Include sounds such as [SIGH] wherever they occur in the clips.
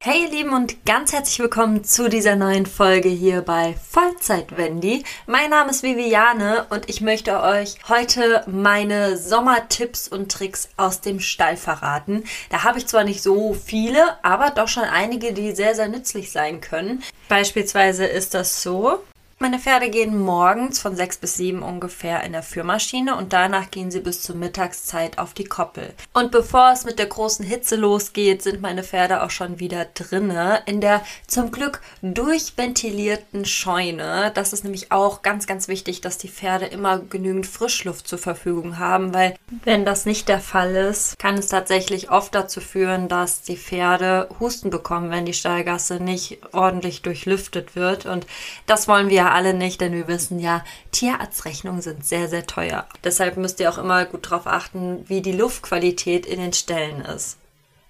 Hey ihr Lieben und ganz herzlich willkommen zu dieser neuen Folge hier bei Vollzeit Wendy. Mein Name ist Viviane und ich möchte euch heute meine Sommertipps und Tricks aus dem Stall verraten. Da habe ich zwar nicht so viele, aber doch schon einige, die sehr, sehr nützlich sein können. Beispielsweise ist das so, meine Pferde gehen morgens von sechs bis sieben ungefähr in der Führmaschine und danach gehen sie bis zur Mittagszeit auf die Koppel. Und bevor es mit der großen Hitze losgeht, sind meine Pferde auch schon wieder drinne in der zum Glück durchventilierten Scheune. Das ist nämlich auch ganz, ganz wichtig, dass die Pferde immer genügend Frischluft zur Verfügung haben, weil wenn das nicht der Fall ist, kann es tatsächlich oft dazu führen, dass die Pferde Husten bekommen, wenn die Stallgasse nicht ordentlich durchlüftet wird. Und das wollen wir alle nicht, denn wir wissen ja, Tierarztrechnungen sind sehr, sehr teuer. Deshalb müsst ihr auch immer gut darauf achten, wie die Luftqualität in den Ställen ist.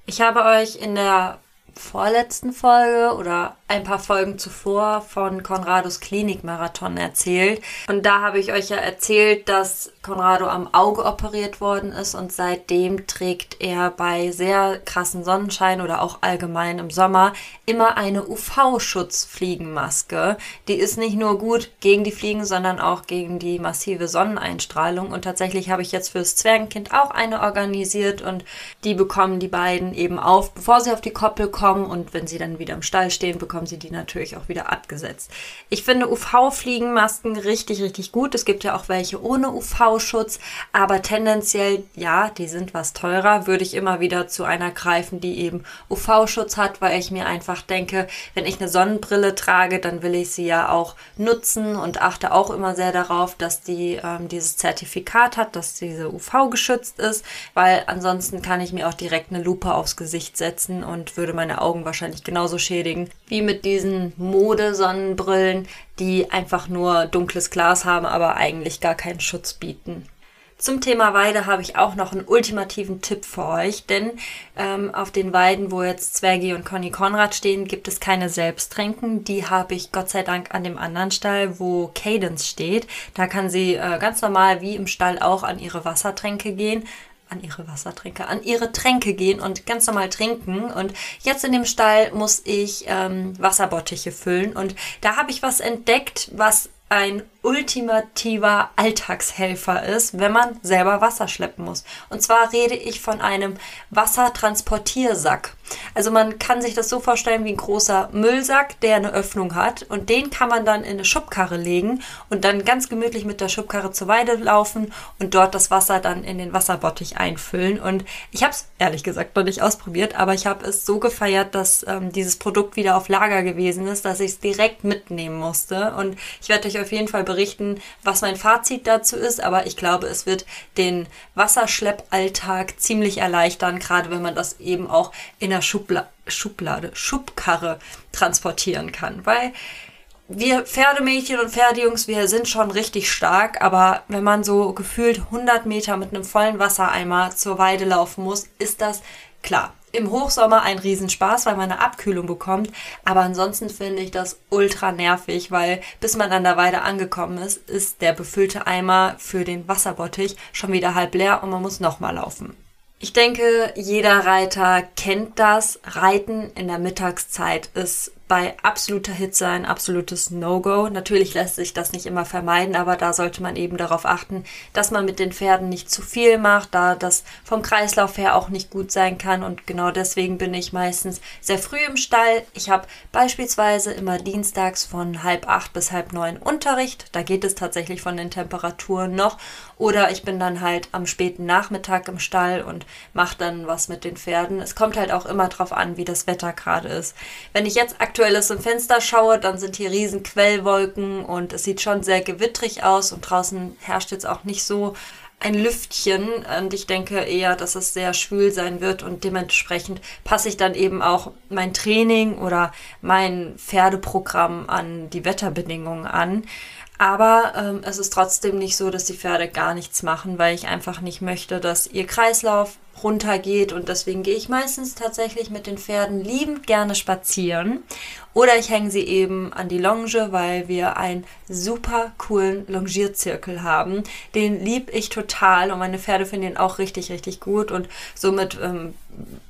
Ich habe euch in der vorletzten Folge oder ein paar Folgen zuvor von Konrados Klinikmarathon erzählt. Und da habe ich euch ja erzählt, dass Konrado am Auge operiert worden ist und seitdem trägt er bei sehr krassen Sonnenschein oder auch allgemein im Sommer immer eine UV-Schutzfliegenmaske. Die ist nicht nur gut gegen die Fliegen, sondern auch gegen die massive Sonneneinstrahlung. Und tatsächlich habe ich jetzt fürs Zwergenkind auch eine organisiert und die bekommen die beiden eben auf, bevor sie auf die Koppel kommen und wenn sie dann wieder im Stall stehen, bekommen bekommen sie die natürlich auch wieder abgesetzt. Ich finde UV-Fliegenmasken richtig, richtig gut. Es gibt ja auch welche ohne UV-Schutz, aber tendenziell, ja, die sind was teurer. Würde ich immer wieder zu einer greifen, die eben UV-Schutz hat, weil ich mir einfach denke, wenn ich eine Sonnenbrille trage, dann will ich sie ja auch nutzen und achte auch immer sehr darauf, dass die ähm, dieses Zertifikat hat, dass diese UV geschützt ist, weil ansonsten kann ich mir auch direkt eine Lupe aufs Gesicht setzen und würde meine Augen wahrscheinlich genauso schädigen wie mit diesen Modesonnenbrillen, die einfach nur dunkles Glas haben, aber eigentlich gar keinen Schutz bieten. Zum Thema Weide habe ich auch noch einen ultimativen Tipp für euch, denn ähm, auf den Weiden, wo jetzt Zwergi und Conny Konrad stehen, gibt es keine Selbsttränken. Die habe ich Gott sei Dank an dem anderen Stall, wo Cadence steht. Da kann sie äh, ganz normal wie im Stall auch an ihre Wassertränke gehen an ihre Wassertränke, an ihre Tränke gehen und ganz normal trinken. Und jetzt in dem Stall muss ich ähm, Wasserbottiche füllen. Und da habe ich was entdeckt, was ein ultimativer Alltagshelfer ist, wenn man selber Wasser schleppen muss. Und zwar rede ich von einem Wassertransportiersack. Also man kann sich das so vorstellen wie ein großer Müllsack, der eine Öffnung hat und den kann man dann in eine Schubkarre legen und dann ganz gemütlich mit der Schubkarre zur Weide laufen und dort das Wasser dann in den Wasserbottich einfüllen. Und ich habe es ehrlich gesagt noch nicht ausprobiert, aber ich habe es so gefeiert, dass ähm, dieses Produkt wieder auf Lager gewesen ist, dass ich es direkt mitnehmen musste. Und ich werde euch auf jeden Fall berichten, was mein Fazit dazu ist, aber ich glaube, es wird den Wasserschleppalltag ziemlich erleichtern, gerade wenn man das eben auch in der Schubla Schublade, Schubkarre transportieren kann, weil wir Pferdemädchen und Pferdejungs, wir sind schon richtig stark, aber wenn man so gefühlt 100 Meter mit einem vollen Wassereimer zur Weide laufen muss, ist das klar im Hochsommer ein Riesenspaß, weil man eine Abkühlung bekommt. Aber ansonsten finde ich das ultra nervig, weil bis man an der Weide angekommen ist, ist der befüllte Eimer für den Wasserbottich schon wieder halb leer und man muss nochmal laufen. Ich denke, jeder Reiter kennt das. Reiten in der Mittagszeit ist bei absoluter Hitze ein absolutes No-Go. Natürlich lässt sich das nicht immer vermeiden, aber da sollte man eben darauf achten, dass man mit den Pferden nicht zu viel macht, da das vom Kreislauf her auch nicht gut sein kann. Und genau deswegen bin ich meistens sehr früh im Stall. Ich habe beispielsweise immer dienstags von halb acht bis halb neun Unterricht. Da geht es tatsächlich von den Temperaturen noch. Oder ich bin dann halt am späten Nachmittag im Stall und mache dann was mit den Pferden. Es kommt halt auch immer drauf an, wie das Wetter gerade ist. Wenn ich jetzt aktuell aktuell aus dem Fenster schaue, dann sind hier riesen Quellwolken und es sieht schon sehr gewittrig aus und draußen herrscht jetzt auch nicht so ein Lüftchen und ich denke eher, dass es sehr schwül sein wird und dementsprechend passe ich dann eben auch mein Training oder mein Pferdeprogramm an die Wetterbedingungen an. Aber ähm, es ist trotzdem nicht so, dass die Pferde gar nichts machen, weil ich einfach nicht möchte, dass ihr Kreislauf runtergeht und deswegen gehe ich meistens tatsächlich mit den Pferden liebend gerne spazieren oder ich hänge sie eben an die Longe, weil wir einen super coolen Longierzirkel haben. Den lieb ich total und meine Pferde finden ihn auch richtig, richtig gut und somit ähm,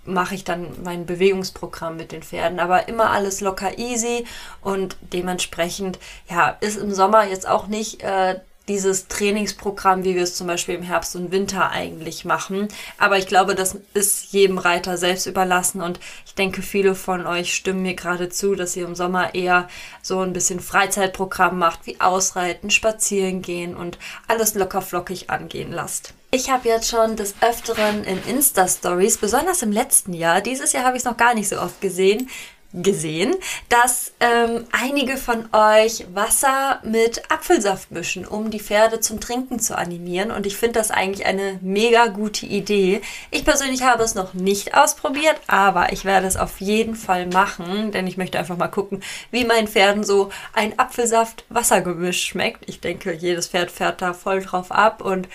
mache ich dann mein Bewegungsprogramm mit den Pferden. Aber immer alles locker easy und dementsprechend, ja, ist im Sommer jetzt auch nicht äh, dieses Trainingsprogramm, wie wir es zum Beispiel im Herbst und Winter eigentlich machen. Aber ich glaube, das ist jedem Reiter selbst überlassen und ich denke, viele von euch stimmen mir gerade zu, dass ihr im Sommer eher so ein bisschen Freizeitprogramm macht, wie Ausreiten, Spazieren gehen und alles locker flockig angehen lasst. Ich habe jetzt schon des Öfteren in Insta-Stories, besonders im letzten Jahr, dieses Jahr habe ich es noch gar nicht so oft gesehen, gesehen, dass ähm, einige von euch Wasser mit Apfelsaft mischen, um die Pferde zum Trinken zu animieren. Und ich finde das eigentlich eine mega gute Idee. Ich persönlich habe es noch nicht ausprobiert, aber ich werde es auf jeden Fall machen, denn ich möchte einfach mal gucken, wie meinen Pferden so ein Apfelsaft-Wassergemisch schmeckt. Ich denke, jedes Pferd fährt da voll drauf ab und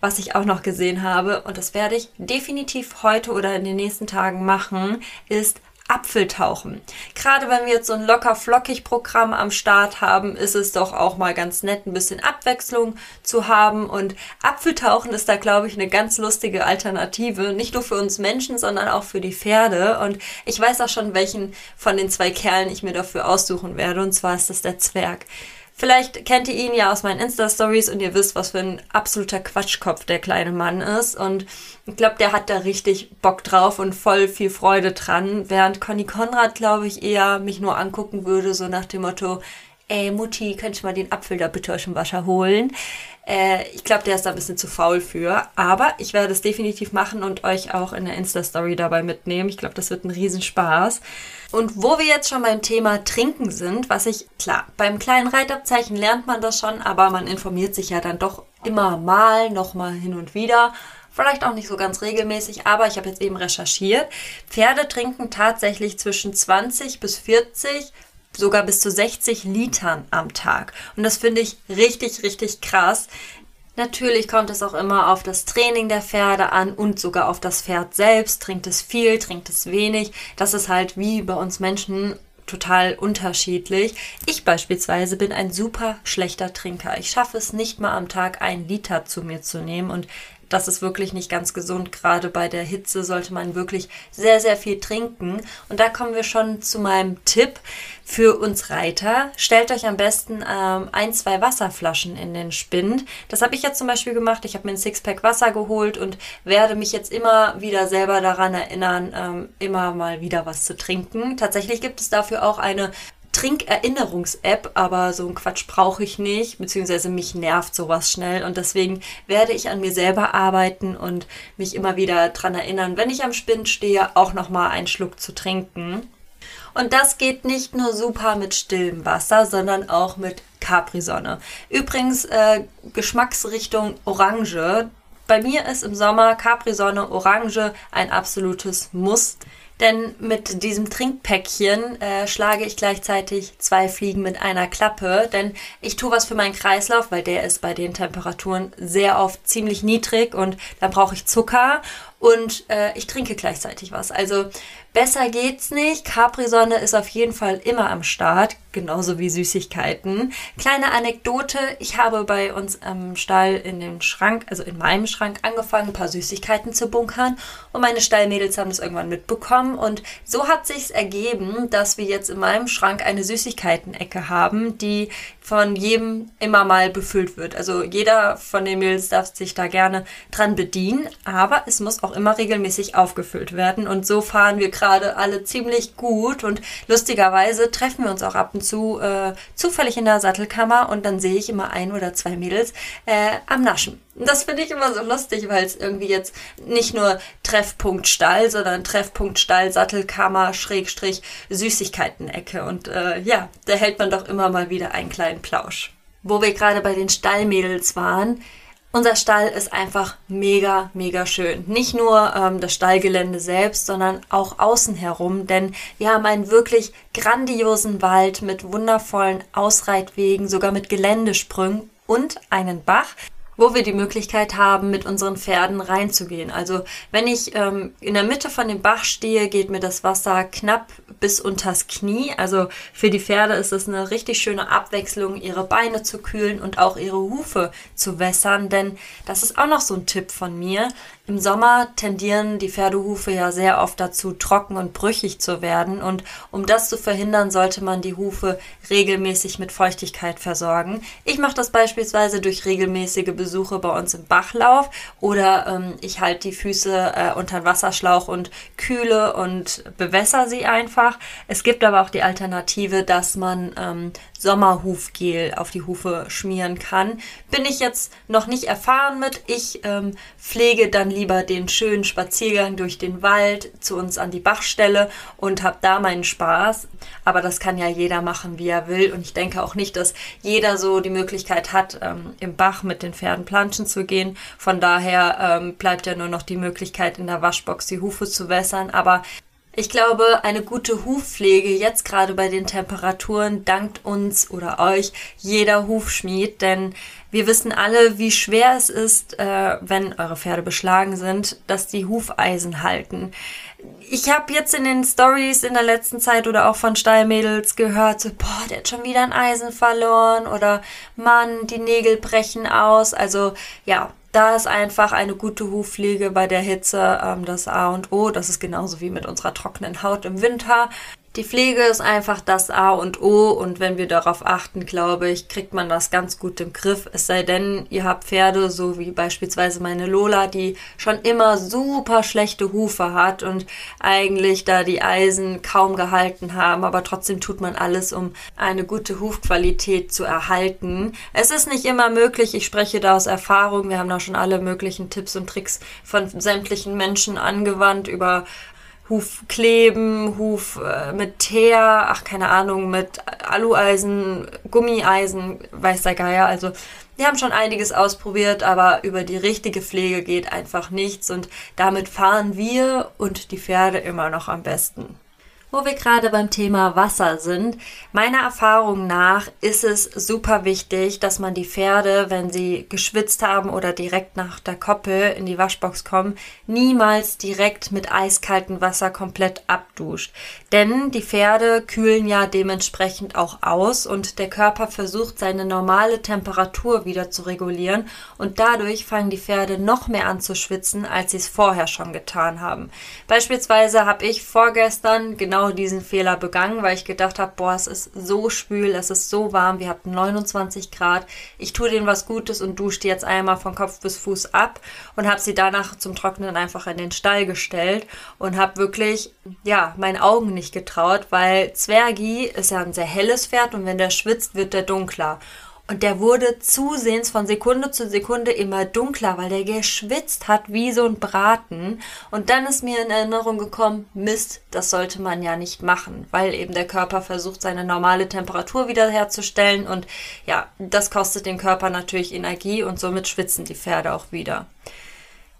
was ich auch noch gesehen habe, und das werde ich definitiv heute oder in den nächsten Tagen machen, ist Apfeltauchen. Gerade wenn wir jetzt so ein locker flockig Programm am Start haben, ist es doch auch mal ganz nett, ein bisschen Abwechslung zu haben. Und Apfeltauchen ist da, glaube ich, eine ganz lustige Alternative. Nicht nur für uns Menschen, sondern auch für die Pferde. Und ich weiß auch schon, welchen von den zwei Kerlen ich mir dafür aussuchen werde. Und zwar ist das der Zwerg. Vielleicht kennt ihr ihn ja aus meinen Insta-Stories und ihr wisst, was für ein absoluter Quatschkopf der kleine Mann ist. Und ich glaube, der hat da richtig Bock drauf und voll viel Freude dran. Während Conny Konrad, glaube ich, eher mich nur angucken würde, so nach dem Motto, ey Mutti, könnt ihr mal den Apfel da bitte aus dem Wasser holen? Äh, ich glaube, der ist da ein bisschen zu faul für. Aber ich werde es definitiv machen und euch auch in der Insta-Story dabei mitnehmen. Ich glaube, das wird ein Riesenspaß. Und wo wir jetzt schon beim Thema Trinken sind, was ich, klar, beim kleinen Reitabzeichen lernt man das schon, aber man informiert sich ja dann doch immer mal, nochmal hin und wieder. Vielleicht auch nicht so ganz regelmäßig, aber ich habe jetzt eben recherchiert. Pferde trinken tatsächlich zwischen 20 bis 40 sogar bis zu 60 Litern am Tag. Und das finde ich richtig, richtig krass. Natürlich kommt es auch immer auf das Training der Pferde an und sogar auf das Pferd selbst. Trinkt es viel, trinkt es wenig. Das ist halt wie bei uns Menschen total unterschiedlich. Ich beispielsweise bin ein super schlechter Trinker. Ich schaffe es nicht mal am Tag ein Liter zu mir zu nehmen und das ist wirklich nicht ganz gesund. Gerade bei der Hitze sollte man wirklich sehr, sehr viel trinken. Und da kommen wir schon zu meinem Tipp für uns Reiter. Stellt euch am besten ähm, ein, zwei Wasserflaschen in den Spind. Das habe ich jetzt zum Beispiel gemacht. Ich habe mir ein Sixpack Wasser geholt und werde mich jetzt immer wieder selber daran erinnern, ähm, immer mal wieder was zu trinken. Tatsächlich gibt es dafür auch eine Trinkerinnerungs-App, aber so ein Quatsch brauche ich nicht, beziehungsweise mich nervt sowas schnell und deswegen werde ich an mir selber arbeiten und mich immer wieder daran erinnern, wenn ich am Spind stehe, auch nochmal einen Schluck zu trinken. Und das geht nicht nur super mit stillem Wasser, sondern auch mit Capri-Sonne. Übrigens, äh, Geschmacksrichtung Orange. Bei mir ist im Sommer Capri-Sonne Orange ein absolutes Muss. Denn mit diesem Trinkpäckchen äh, schlage ich gleichzeitig zwei Fliegen mit einer Klappe. Denn ich tue was für meinen Kreislauf, weil der ist bei den Temperaturen sehr oft ziemlich niedrig und dann brauche ich Zucker und äh, ich trinke gleichzeitig was. Also besser geht's nicht. Capri-Sonne ist auf jeden Fall immer am Start, genauso wie Süßigkeiten. Kleine Anekdote, ich habe bei uns am Stall in dem Schrank, also in meinem Schrank, angefangen, ein paar Süßigkeiten zu bunkern und meine Stallmädels haben das irgendwann mitbekommen und so hat sich's ergeben, dass wir jetzt in meinem Schrank eine Süßigkeiten-Ecke haben, die von jedem immer mal befüllt wird. Also jeder von den Mädels darf sich da gerne dran bedienen, aber es muss auch immer regelmäßig aufgefüllt werden. Und so fahren wir gerade alle ziemlich gut. Und lustigerweise treffen wir uns auch ab und zu äh, zufällig in der Sattelkammer und dann sehe ich immer ein oder zwei Mädels äh, am Naschen. Das finde ich immer so lustig, weil es irgendwie jetzt nicht nur Treffpunkt Stall, sondern Treffpunkt Stall, Sattelkammer, Schrägstrich, Süßigkeiten-Ecke. Und äh, ja, da hält man doch immer mal wieder einen kleinen Plausch. Wo wir gerade bei den Stallmädels waren, unser Stall ist einfach mega, mega schön. Nicht nur ähm, das Stallgelände selbst, sondern auch außen herum, denn wir haben einen wirklich grandiosen Wald mit wundervollen Ausreitwegen, sogar mit Geländesprüngen und einen Bach. Wo wir die Möglichkeit haben, mit unseren Pferden reinzugehen. Also wenn ich ähm, in der Mitte von dem Bach stehe, geht mir das Wasser knapp bis unters Knie. Also für die Pferde ist es eine richtig schöne Abwechslung, ihre Beine zu kühlen und auch ihre Hufe zu wässern. Denn das ist auch noch so ein Tipp von mir. Im Sommer tendieren die Pferdehufe ja sehr oft dazu, trocken und brüchig zu werden. Und um das zu verhindern, sollte man die Hufe regelmäßig mit Feuchtigkeit versorgen. Ich mache das beispielsweise durch regelmäßige Besuche bei uns im Bachlauf oder ähm, ich halte die Füße äh, unter den Wasserschlauch und kühle und bewässer sie einfach. Es gibt aber auch die Alternative, dass man ähm, Sommerhufgel auf die Hufe schmieren kann. Bin ich jetzt noch nicht erfahren mit. Ich ähm, pflege dann lieber den schönen Spaziergang durch den Wald zu uns an die Bachstelle und habe da meinen Spaß. Aber das kann ja jeder machen, wie er will. Und ich denke auch nicht, dass jeder so die Möglichkeit hat, ähm, im Bach mit den Pferden planschen zu gehen. Von daher ähm, bleibt ja nur noch die Möglichkeit, in der Waschbox die Hufe zu wässern. Aber ich glaube, eine gute Hufpflege jetzt gerade bei den Temperaturen dankt uns oder euch jeder Hufschmied, denn wir wissen alle, wie schwer es ist, äh, wenn eure Pferde beschlagen sind, dass die Hufeisen halten. Ich habe jetzt in den Stories in der letzten Zeit oder auch von Stallmädels gehört, so, boah, der hat schon wieder ein Eisen verloren oder Mann, die Nägel brechen aus. Also ja, da ist einfach eine gute Hufpflege bei der Hitze ähm, das A und O. Das ist genauso wie mit unserer trockenen Haut im Winter. Die Pflege ist einfach das A und O und wenn wir darauf achten, glaube ich, kriegt man das ganz gut im Griff. Es sei denn, ihr habt Pferde, so wie beispielsweise meine Lola, die schon immer super schlechte Hufe hat und eigentlich da die Eisen kaum gehalten haben, aber trotzdem tut man alles, um eine gute Hufqualität zu erhalten. Es ist nicht immer möglich, ich spreche da aus Erfahrung, wir haben da schon alle möglichen Tipps und Tricks von sämtlichen Menschen angewandt über Huf kleben, Huf äh, mit Teer, ach keine Ahnung, mit Alueisen, Gummieisen, weiß der Geier. Also wir haben schon einiges ausprobiert, aber über die richtige Pflege geht einfach nichts und damit fahren wir und die Pferde immer noch am besten wo wir gerade beim Thema Wasser sind. Meiner Erfahrung nach ist es super wichtig, dass man die Pferde, wenn sie geschwitzt haben oder direkt nach der Koppel in die Waschbox kommen, niemals direkt mit eiskaltem Wasser komplett abduscht. Denn die Pferde kühlen ja dementsprechend auch aus und der Körper versucht seine normale Temperatur wieder zu regulieren und dadurch fangen die Pferde noch mehr an zu schwitzen, als sie es vorher schon getan haben. Beispielsweise habe ich vorgestern genau genau diesen Fehler begangen, weil ich gedacht habe, boah, es ist so schwül, es ist so warm, wir hatten 29 Grad, ich tue denen was Gutes und dusche jetzt einmal von Kopf bis Fuß ab und habe sie danach zum Trocknen einfach in den Stall gestellt und habe wirklich, ja, meinen Augen nicht getraut, weil Zwergi ist ja ein sehr helles Pferd und wenn der schwitzt, wird der dunkler. Und der wurde zusehends von Sekunde zu Sekunde immer dunkler, weil der geschwitzt hat wie so ein Braten. Und dann ist mir in Erinnerung gekommen, Mist, das sollte man ja nicht machen, weil eben der Körper versucht, seine normale Temperatur wiederherzustellen. Und ja, das kostet den Körper natürlich Energie und somit schwitzen die Pferde auch wieder.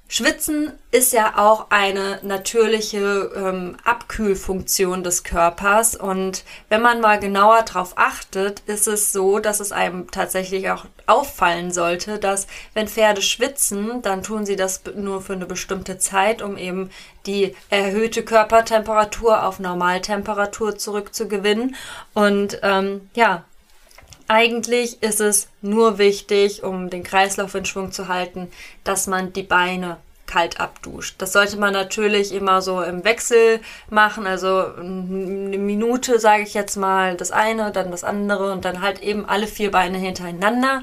Schwitzen ist ja auch eine natürliche ähm, Abkühlfunktion des Körpers und wenn man mal genauer drauf achtet, ist es so, dass es einem tatsächlich auch auffallen sollte, dass wenn Pferde schwitzen, dann tun sie das nur für eine bestimmte Zeit, um eben die erhöhte Körpertemperatur auf Normaltemperatur zurückzugewinnen. Und ähm, ja, eigentlich ist es nur wichtig, um den Kreislauf in Schwung zu halten, dass man die Beine kalt abduscht. Das sollte man natürlich immer so im Wechsel machen, also eine Minute, sage ich jetzt mal, das eine, dann das andere und dann halt eben alle vier Beine hintereinander.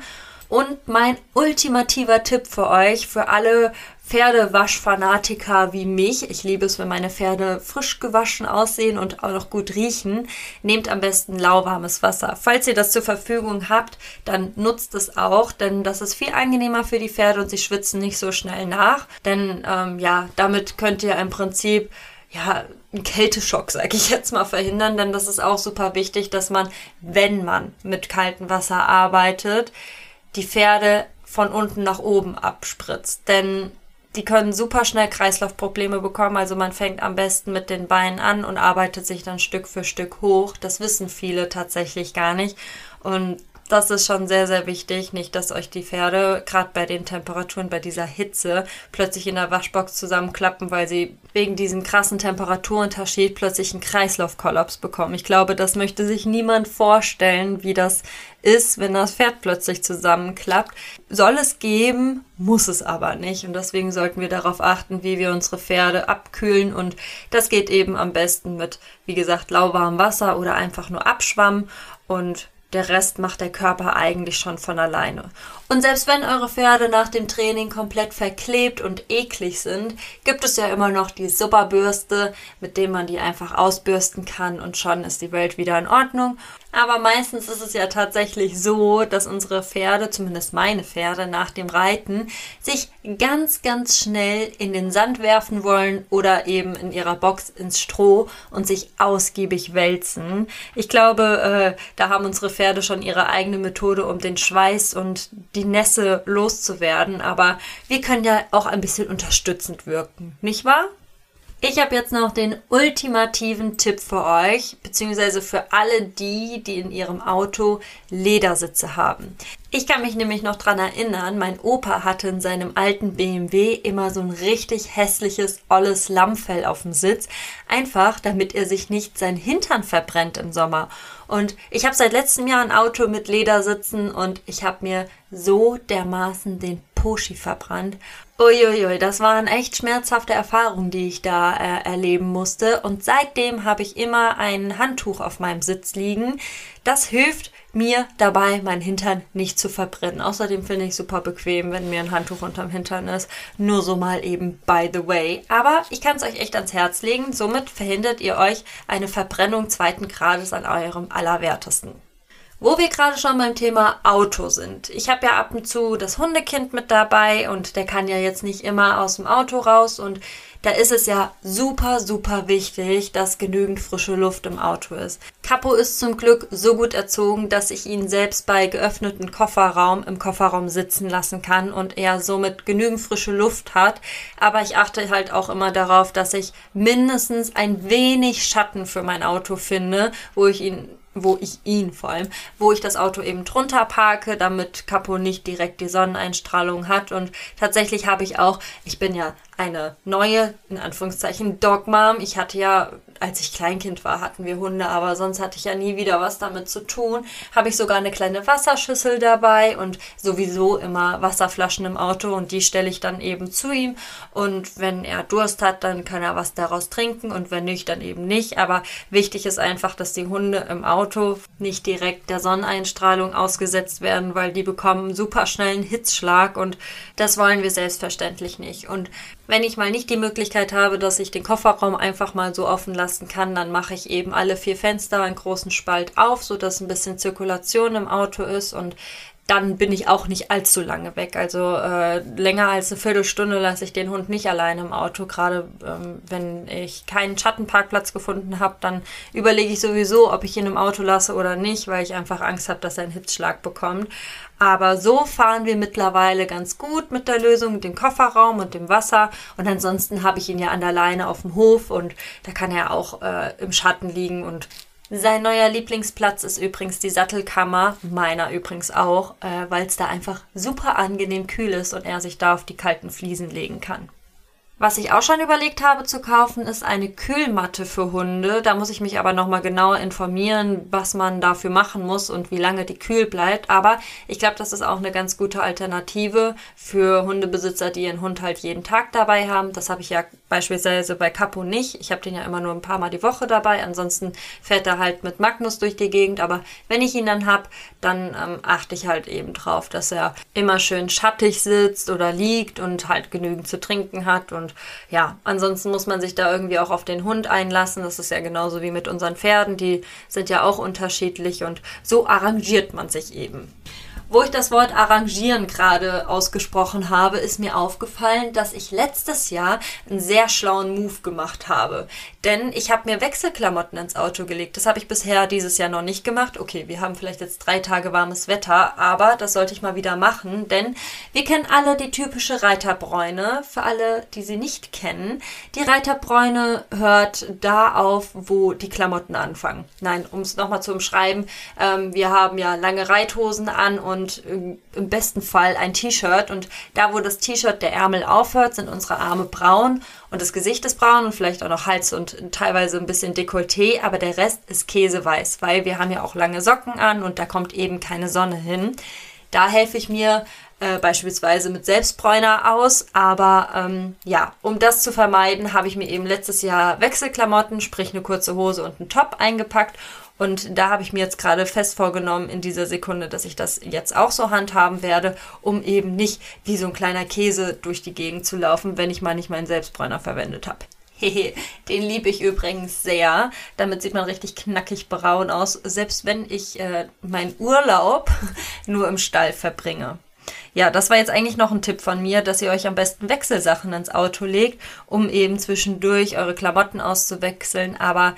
Und mein ultimativer Tipp für euch, für alle Pferdewaschfanatiker wie mich, ich liebe es, wenn meine Pferde frisch gewaschen aussehen und auch noch gut riechen, nehmt am besten lauwarmes Wasser. Falls ihr das zur Verfügung habt, dann nutzt es auch, denn das ist viel angenehmer für die Pferde und sie schwitzen nicht so schnell nach. Denn ähm, ja, damit könnt ihr im Prinzip ja, einen Kälteschock, sage ich jetzt mal, verhindern, denn das ist auch super wichtig, dass man, wenn man mit kaltem Wasser arbeitet, die Pferde von unten nach oben abspritzt. Denn die können super schnell Kreislaufprobleme bekommen. Also man fängt am besten mit den Beinen an und arbeitet sich dann Stück für Stück hoch. Das wissen viele tatsächlich gar nicht. Und das ist schon sehr, sehr wichtig. Nicht, dass euch die Pferde, gerade bei den Temperaturen, bei dieser Hitze, plötzlich in der Waschbox zusammenklappen, weil sie wegen diesem krassen Temperaturunterschied plötzlich einen Kreislaufkollaps bekommen. Ich glaube, das möchte sich niemand vorstellen, wie das ist, wenn das Pferd plötzlich zusammenklappt. Soll es geben, muss es aber nicht. Und deswegen sollten wir darauf achten, wie wir unsere Pferde abkühlen. Und das geht eben am besten mit, wie gesagt, lauwarmem Wasser oder einfach nur Abschwamm. Und der Rest macht der Körper eigentlich schon von alleine. Und selbst wenn eure Pferde nach dem Training komplett verklebt und eklig sind, gibt es ja immer noch die Superbürste, mit dem man die einfach ausbürsten kann und schon ist die Welt wieder in Ordnung. Aber meistens ist es ja tatsächlich so, dass unsere Pferde, zumindest meine Pferde, nach dem Reiten sich ganz, ganz schnell in den Sand werfen wollen oder eben in ihrer Box ins Stroh und sich ausgiebig wälzen. Ich glaube, äh, da haben unsere Pferde schon ihre eigene Methode, um den Schweiß und die Nässe loszuwerden. Aber wir können ja auch ein bisschen unterstützend wirken, nicht wahr? Ich habe jetzt noch den ultimativen Tipp für euch, beziehungsweise für alle die, die in ihrem Auto Ledersitze haben. Ich kann mich nämlich noch dran erinnern, mein Opa hatte in seinem alten BMW immer so ein richtig hässliches, olles Lammfell auf dem Sitz, einfach damit er sich nicht sein Hintern verbrennt im Sommer. Und ich habe seit letztem Jahr ein Auto mit Ledersitzen und ich habe mir so dermaßen den Poschi verbrannt. Uiuiui, das waren echt schmerzhafte Erfahrungen, die ich da äh, erleben musste. Und seitdem habe ich immer ein Handtuch auf meinem Sitz liegen. Das hilft mir dabei, mein Hintern nicht zu verbrennen. Außerdem finde ich super bequem, wenn mir ein Handtuch unterm Hintern ist. Nur so mal eben by the way. Aber ich kann es euch echt ans Herz legen. Somit verhindert ihr euch eine Verbrennung zweiten Grades an eurem Allerwertesten. Wo wir gerade schon beim Thema Auto sind. Ich habe ja ab und zu das Hundekind mit dabei und der kann ja jetzt nicht immer aus dem Auto raus und da ist es ja super, super wichtig, dass genügend frische Luft im Auto ist. Capo ist zum Glück so gut erzogen, dass ich ihn selbst bei geöffnetem Kofferraum im Kofferraum sitzen lassen kann und er somit genügend frische Luft hat. Aber ich achte halt auch immer darauf, dass ich mindestens ein wenig Schatten für mein Auto finde, wo ich ihn wo ich ihn vor allem, wo ich das Auto eben drunter parke, damit Capo nicht direkt die Sonneneinstrahlung hat. Und tatsächlich habe ich auch, ich bin ja eine neue, in Anführungszeichen, Dogmam. Ich hatte ja, als ich Kleinkind war, hatten wir Hunde, aber sonst hatte ich ja nie wieder was damit zu tun. Habe ich sogar eine kleine Wasserschüssel dabei und sowieso immer Wasserflaschen im Auto und die stelle ich dann eben zu ihm. Und wenn er Durst hat, dann kann er was daraus trinken und wenn nicht, dann eben nicht. Aber wichtig ist einfach, dass die Hunde im Auto nicht direkt der Sonneneinstrahlung ausgesetzt werden, weil die bekommen super schnell einen Hitzschlag und das wollen wir selbstverständlich nicht. Und wenn ich mal nicht die Möglichkeit habe, dass ich den Kofferraum einfach mal so offen lassen kann, dann mache ich eben alle vier Fenster einen großen Spalt auf, sodass ein bisschen Zirkulation im Auto ist und dann bin ich auch nicht allzu lange weg. Also äh, länger als eine Viertelstunde lasse ich den Hund nicht alleine im Auto. Gerade ähm, wenn ich keinen Schattenparkplatz gefunden habe, dann überlege ich sowieso, ob ich ihn im Auto lasse oder nicht, weil ich einfach Angst habe, dass er einen Hitzschlag bekommt. Aber so fahren wir mittlerweile ganz gut mit der Lösung, mit dem Kofferraum und dem Wasser. Und ansonsten habe ich ihn ja an der Leine auf dem Hof und da kann er auch äh, im Schatten liegen. Und sein neuer Lieblingsplatz ist übrigens die Sattelkammer, meiner übrigens auch, äh, weil es da einfach super angenehm kühl ist und er sich da auf die kalten Fliesen legen kann. Was ich auch schon überlegt habe zu kaufen, ist eine Kühlmatte für Hunde. Da muss ich mich aber nochmal genauer informieren, was man dafür machen muss und wie lange die kühl bleibt. Aber ich glaube, das ist auch eine ganz gute Alternative für Hundebesitzer, die ihren Hund halt jeden Tag dabei haben. Das habe ich ja beispielsweise bei Capo nicht. Ich habe den ja immer nur ein paar Mal die Woche dabei. Ansonsten fährt er halt mit Magnus durch die Gegend. Aber wenn ich ihn dann habe, dann ähm, achte ich halt eben drauf, dass er immer schön schattig sitzt oder liegt und halt genügend zu trinken hat und ja, ansonsten muss man sich da irgendwie auch auf den Hund einlassen. Das ist ja genauso wie mit unseren Pferden. Die sind ja auch unterschiedlich und so arrangiert man sich eben. Wo ich das Wort arrangieren gerade ausgesprochen habe, ist mir aufgefallen, dass ich letztes Jahr einen sehr schlauen Move gemacht habe. Denn ich habe mir Wechselklamotten ins Auto gelegt. Das habe ich bisher dieses Jahr noch nicht gemacht. Okay, wir haben vielleicht jetzt drei Tage warmes Wetter, aber das sollte ich mal wieder machen, denn wir kennen alle die typische Reiterbräune. Für alle, die sie nicht kennen, die Reiterbräune hört da auf, wo die Klamotten anfangen. Nein, um es nochmal zu umschreiben, ähm, wir haben ja lange Reithosen an und und im besten Fall ein T-Shirt. Und da, wo das T-Shirt der Ärmel aufhört, sind unsere Arme braun und das Gesicht ist braun und vielleicht auch noch Hals und teilweise ein bisschen Dekolleté, aber der Rest ist käseweiß, weil wir haben ja auch lange Socken an und da kommt eben keine Sonne hin. Da helfe ich mir äh, beispielsweise mit Selbstbräuner aus. Aber ähm, ja, um das zu vermeiden, habe ich mir eben letztes Jahr Wechselklamotten, sprich eine kurze Hose und einen Top eingepackt und da habe ich mir jetzt gerade fest vorgenommen in dieser Sekunde, dass ich das jetzt auch so handhaben werde, um eben nicht wie so ein kleiner Käse durch die Gegend zu laufen, wenn ich mal nicht meinen Selbstbräuner verwendet habe. Hehe, [LAUGHS] den liebe ich übrigens sehr. Damit sieht man richtig knackig braun aus, selbst wenn ich äh, meinen Urlaub [LAUGHS] nur im Stall verbringe. Ja, das war jetzt eigentlich noch ein Tipp von mir, dass ihr euch am besten Wechselsachen ins Auto legt, um eben zwischendurch eure Klamotten auszuwechseln. Aber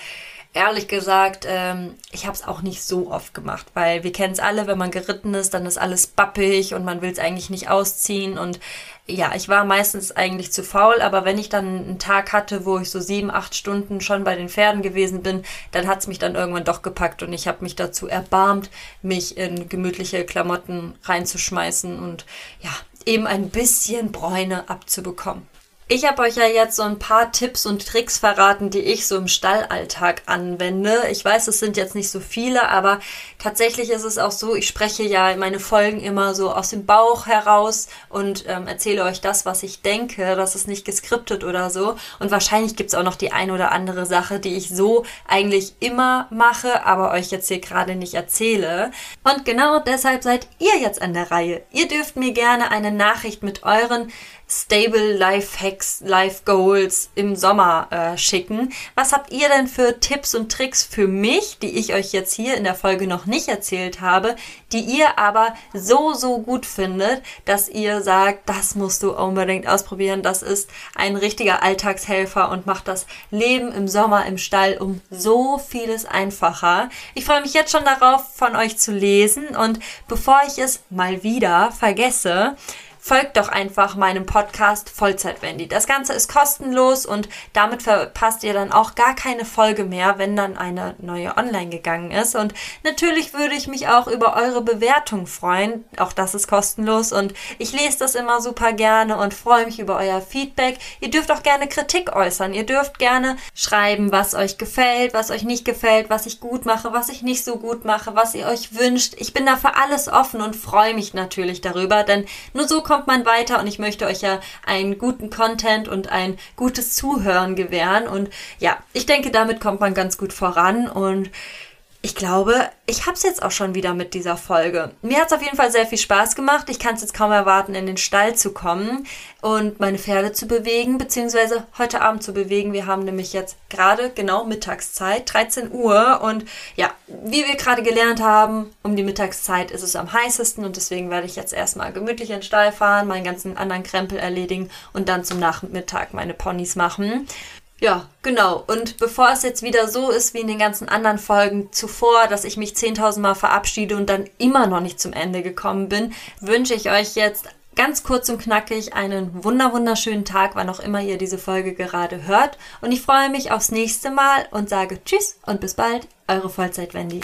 ehrlich gesagt, ähm, ich habe es auch nicht so oft gemacht, weil wir kennen es alle, wenn man geritten ist, dann ist alles bappig und man will es eigentlich nicht ausziehen. Und ja, ich war meistens eigentlich zu faul, aber wenn ich dann einen Tag hatte, wo ich so sieben, acht Stunden schon bei den Pferden gewesen bin, dann hat es mich dann irgendwann doch gepackt und ich habe mich dazu erbarmt, mich in gemütliche Klamotten reinzuschmeißen und ja, eben ein bisschen Bräune abzubekommen. Ich habe euch ja jetzt so ein paar Tipps und Tricks verraten, die ich so im Stallalltag anwende. Ich weiß, es sind jetzt nicht so viele, aber tatsächlich ist es auch so, ich spreche ja in meine Folgen immer so aus dem Bauch heraus und ähm, erzähle euch das, was ich denke. Das ist nicht geskriptet oder so. Und wahrscheinlich gibt's auch noch die ein oder andere Sache, die ich so eigentlich immer mache, aber euch jetzt hier gerade nicht erzähle. Und genau deshalb seid ihr jetzt an der Reihe. Ihr dürft mir gerne eine Nachricht mit euren Stable Life Hacks, Life Goals im Sommer äh, schicken. Was habt ihr denn für Tipps und Tricks für mich, die ich euch jetzt hier in der Folge noch nicht erzählt habe, die ihr aber so, so gut findet, dass ihr sagt, das musst du unbedingt ausprobieren. Das ist ein richtiger Alltagshelfer und macht das Leben im Sommer im Stall um so vieles einfacher. Ich freue mich jetzt schon darauf, von euch zu lesen und bevor ich es mal wieder vergesse, folgt doch einfach meinem Podcast Vollzeit Wendy. Das Ganze ist kostenlos und damit verpasst ihr dann auch gar keine Folge mehr, wenn dann eine neue online gegangen ist. Und natürlich würde ich mich auch über eure Bewertung freuen. Auch das ist kostenlos und ich lese das immer super gerne und freue mich über euer Feedback. Ihr dürft auch gerne Kritik äußern. Ihr dürft gerne schreiben, was euch gefällt, was euch nicht gefällt, was ich gut mache, was ich nicht so gut mache, was ihr euch wünscht. Ich bin da für alles offen und freue mich natürlich darüber, denn nur so kommt kommt man weiter und ich möchte euch ja einen guten Content und ein gutes Zuhören gewähren. Und ja, ich denke, damit kommt man ganz gut voran und ich glaube, ich habe es jetzt auch schon wieder mit dieser Folge. Mir hat es auf jeden Fall sehr viel Spaß gemacht. Ich kann es jetzt kaum erwarten, in den Stall zu kommen und meine Pferde zu bewegen, beziehungsweise heute Abend zu bewegen. Wir haben nämlich jetzt gerade genau Mittagszeit, 13 Uhr. Und ja, wie wir gerade gelernt haben, um die Mittagszeit ist es am heißesten und deswegen werde ich jetzt erstmal gemütlich in den Stall fahren, meinen ganzen anderen Krempel erledigen und dann zum Nachmittag meine Ponys machen. Ja, genau. Und bevor es jetzt wieder so ist wie in den ganzen anderen Folgen zuvor, dass ich mich 10.000 Mal verabschiede und dann immer noch nicht zum Ende gekommen bin, wünsche ich euch jetzt ganz kurz und knackig einen wunder wunderschönen Tag, wann auch immer ihr diese Folge gerade hört. Und ich freue mich aufs nächste Mal und sage Tschüss und bis bald, eure Vollzeit Wendy.